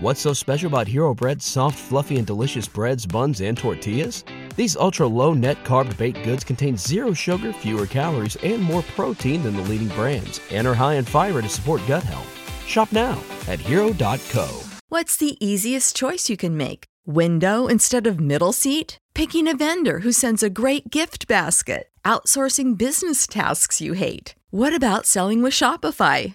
What's so special about Hero Bread's soft, fluffy, and delicious breads, buns, and tortillas? These ultra low net carb baked goods contain zero sugar, fewer calories, and more protein than the leading brands, and are high in fiber to support gut health. Shop now at hero.co. What's the easiest choice you can make? Window instead of middle seat? Picking a vendor who sends a great gift basket? Outsourcing business tasks you hate? What about selling with Shopify?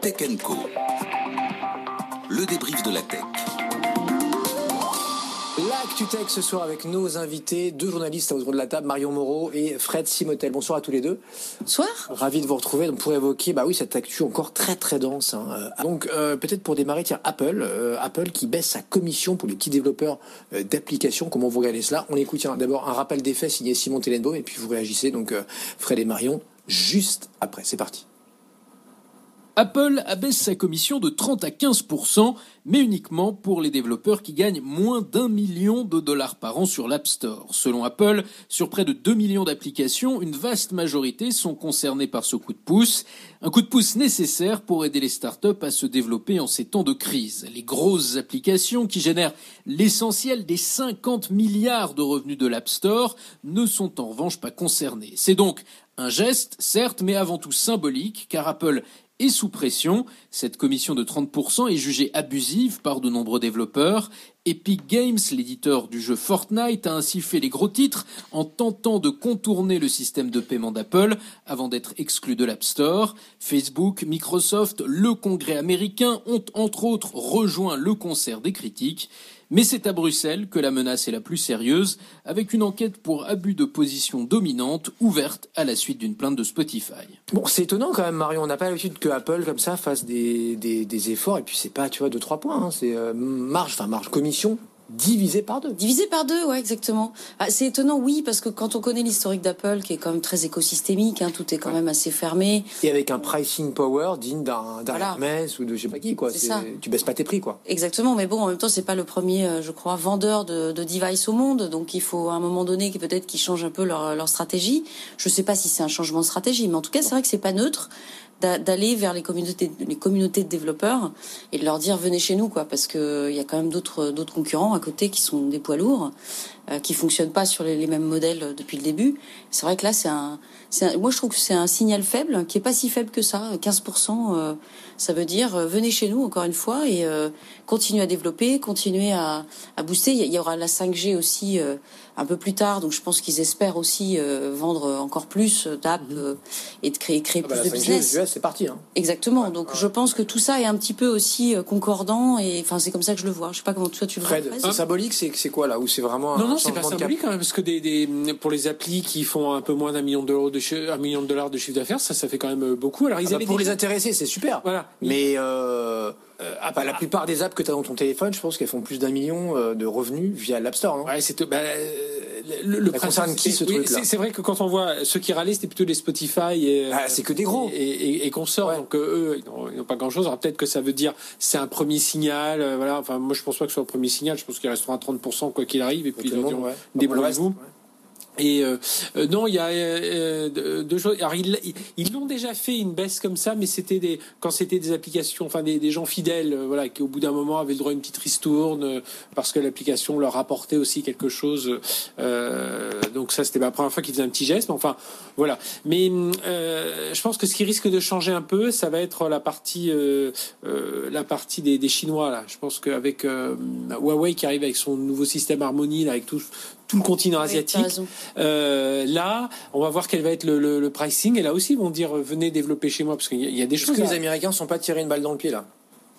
Tech Co. Le débrief de la tech. L'actu tech ce soir avec nos invités, deux journalistes autour de la table, Marion Moreau et Fred Simotel. Bonsoir à tous les deux. Bonsoir. Ravi de vous retrouver donc pour évoquer bah oui cette actu encore très très dense. hein. Euh, Donc euh, peut-être pour démarrer tiens Apple, euh, Apple qui baisse sa commission pour les petits développeurs euh, d'applications. Comment vous regardez cela? On écoute tiens, d'abord un rappel des faits signé Simon Tellenbaum et puis vous réagissez donc euh, Fred et Marion juste après. C'est parti. Apple abaisse sa commission de 30 à 15%, mais uniquement pour les développeurs qui gagnent moins d'un million de dollars par an sur l'App Store. Selon Apple, sur près de 2 millions d'applications, une vaste majorité sont concernées par ce coup de pouce. Un coup de pouce nécessaire pour aider les startups à se développer en ces temps de crise. Les grosses applications qui génèrent l'essentiel des 50 milliards de revenus de l'App Store ne sont en revanche pas concernées. C'est donc un geste, certes, mais avant tout symbolique, car Apple est sous pression. Cette commission de 30% est jugée abusive par de nombreux développeurs. Epic Games, l'éditeur du jeu Fortnite, a ainsi fait les gros titres en tentant de contourner le système de paiement d'Apple avant d'être exclu de l'App Store. Facebook, Microsoft, le Congrès américain ont entre autres rejoint le concert des critiques. Mais c'est à Bruxelles que la menace est la plus sérieuse, avec une enquête pour abus de position dominante ouverte à la suite d'une plainte de Spotify. Bon, c'est étonnant quand même, Marion. On n'a pas l'habitude que Apple, comme ça, fasse des, des, efforts. Et puis, c'est pas, tu vois, deux, trois points. hein. C'est euh, marge, enfin, marge commission divisé par deux. Divisé par deux, ouais, exactement. Ah, c'est étonnant, oui, parce que quand on connaît l'historique d'Apple, qui est quand même très écosystémique, hein, tout est quand même assez fermé. Et avec un pricing power digne d'un Voilà. Hermès ou de je sais pas qui, quoi. C'est ça. Tu baisses pas tes prix, quoi. Exactement, mais bon, en même temps, c'est pas le premier, euh, je crois, vendeur de, de device au monde, donc il faut à un moment donné peut-être qu'ils changent un peu leur, leur stratégie. Je sais pas si c'est un changement de stratégie, mais en tout cas, c'est vrai que c'est pas neutre d'aller vers les communautés, les communautés de développeurs et de leur dire venez chez nous, quoi, parce que il y a quand même d'autres d'autres concurrents à côté qui sont des poids lourds, euh, qui fonctionnent pas sur les, mêmes modèles depuis le début. C'est vrai que là, c'est un, un- moi je trouve que c'est un signal faible, qui est pas si faible que ça. 15%, euh, ça veut dire euh, venez chez nous encore une fois et euh, continuez à développer, continuez à, à booster. Il y, y aura la 5G aussi euh, un peu plus tard, donc je pense qu'ils espèrent aussi euh, vendre encore plus d'apps euh, et de créer, créer Ah bah, plus de 5G business. US, c'est parti. Hein. Exactement. Donc je pense que tout ça est un petit peu aussi euh, concordant et enfin c'est comme ça que je le vois. Je sais pas comment toi tu le vois. Fred, Fred. c'est symbolique, c'est c'est quoi là? Ou c'est vraiment Non, un non, c'est pas symbolique quand même, parce que des, des, pour les applis qui font un peu moins d'un million de chi- un million de dollars de chiffre d'affaires, ça, ça fait quand même beaucoup. Alors ils Ah bah, avaient pour les intéresser, c'est super. Voilà. Mais euh, euh, ah bah, la plupart des apps que tu as dans ton téléphone, je pense qu'elles font plus d'un million euh, de revenus via l'App Store, non? Ouais, c'est bah, euh, le, le principe, concerne qui, ce oui, truc-là? c'est- vrai que quand on voit ceux qui râlaient, c'était plutôt les Spotify et Ah, c'est que des gros. et, et, et consorts. Ouais. Donc euh, eux, ils n'ont- pas grand-chose. Alors peut-être que ça veut dire c'est un premier signal. euh, voilà. Enfin, moi je pense pas que ce soit un premier signal. Je pense qu'ils resteront à 30% quoi qu'il arrive. Et puis ils diront, ouais. Débrouillez-vous. Et euh, euh, non, il y a euh, euh, deux choses. Alors ils ils- l'ont déjà fait une baisse comme ça, mais c'était des quand c'était des applications, enfin des, des gens fidèles, euh, voilà, qui au bout d'un moment avaient le droit à une petite ristourne parce que l'application leur apportait aussi quelque chose. Euh, donc ça, c'était la première fois qu'ils faisaient un petit geste. Mais enfin, voilà. Mais euh, je pense que ce qui risque de changer un peu, ça va être la partie euh, euh, la partie des, des Chinois là. Je pense qu'avec euh, Huawei qui arrive avec son nouveau système Harmony, là, avec tout tout le continent asiatique. Euh, là, on va voir quel va être le, le- le pricing. Et là aussi, ils vont dire venez développer chez moi parce qu'il y, a- il y a des Est-ce choses. que les. Américains sont pas tirés une balle dans le pied là?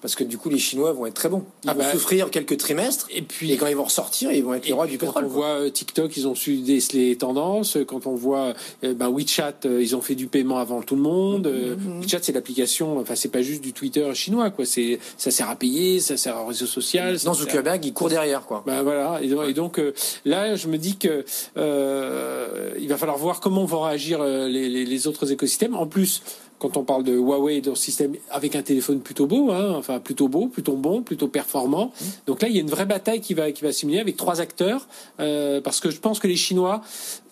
Parce que du coup, les Chinois vont être très bons. Ils Ah vont bah, souffrir quelques trimestres. Et puis, Et quand ils vont ressortir, ils vont être les rois du pétrole. Quand on quoi. voit euh, TikTok, ils ont su déceler les tendances. Quand on voit ben, WeChat, euh, ils ont fait du paiement avant tout le monde. Euh, Mm-hmm. WeChat, c'est l'application. Enfin, c'est pas juste du Twitter chinois, quoi. C'est ça sert à payer, ça sert au réseau social. ça Non, sert- Zuckerberg, il court derrière, quoi. Ben voilà, et donc, et donc, là, je me dis que euh, il va falloir voir comment vont réagir les, les- les autres écosystèmes. En plus, quand on parle de Huawei et de leur système avec un téléphone plutôt beau, hein, enfin plutôt beau, plutôt bon, plutôt performant. Donc là, il y a une vraie bataille qui va qui va s'immiscer avec trois acteurs, euh, parce que je pense que les Chinois,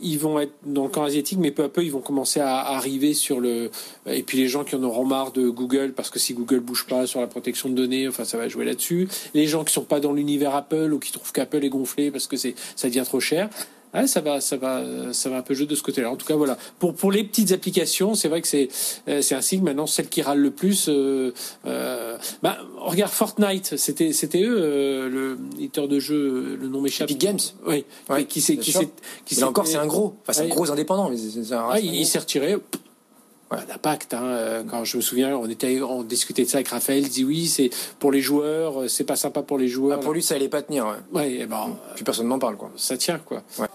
ils vont être dans le camp asiatique, mais peu à peu, ils vont commencer à, à arriver sur le. Et puis les gens qui en auront marre de Google, parce que si Google bouge pas sur la protection de données, enfin ça va jouer là-dessus. Les gens qui sont pas dans l'univers Apple ou qui trouvent qu'Apple est gonflé parce que c'est ça devient trop cher. Ouais, ça va, ça va, ça va un peu jouer de ce côté-là. En tout cas, voilà. Pour pour les petites applications, c'est vrai que c'est euh, c'est un signe. Maintenant, celle qui râle le plus, euh, euh, bah, regarde Fortnite. C'était c'était eux euh, le éditeur de jeu. Le nom m'échappe. Epic Games. Oui. Ouais, qui bien qui s'est qui s'est- encore, c'est un gros. Enfin, c'est Ouais. un gros indépendant. Mais c'est- c'est un il, il s'est retiré. Voilà, d'impact. Hein. Euh, Quand je me souviens, on était, on discutait de ça avec Raphaël. Il dit oui, c'est pour les joueurs, euh, c'est pas sympa pour les Ah, joueurs. pour lui, ça allait pas tenir. Ouais. Ouais, et ben, Plus personne n'en parle, quoi. ça tient quoi. Ouais.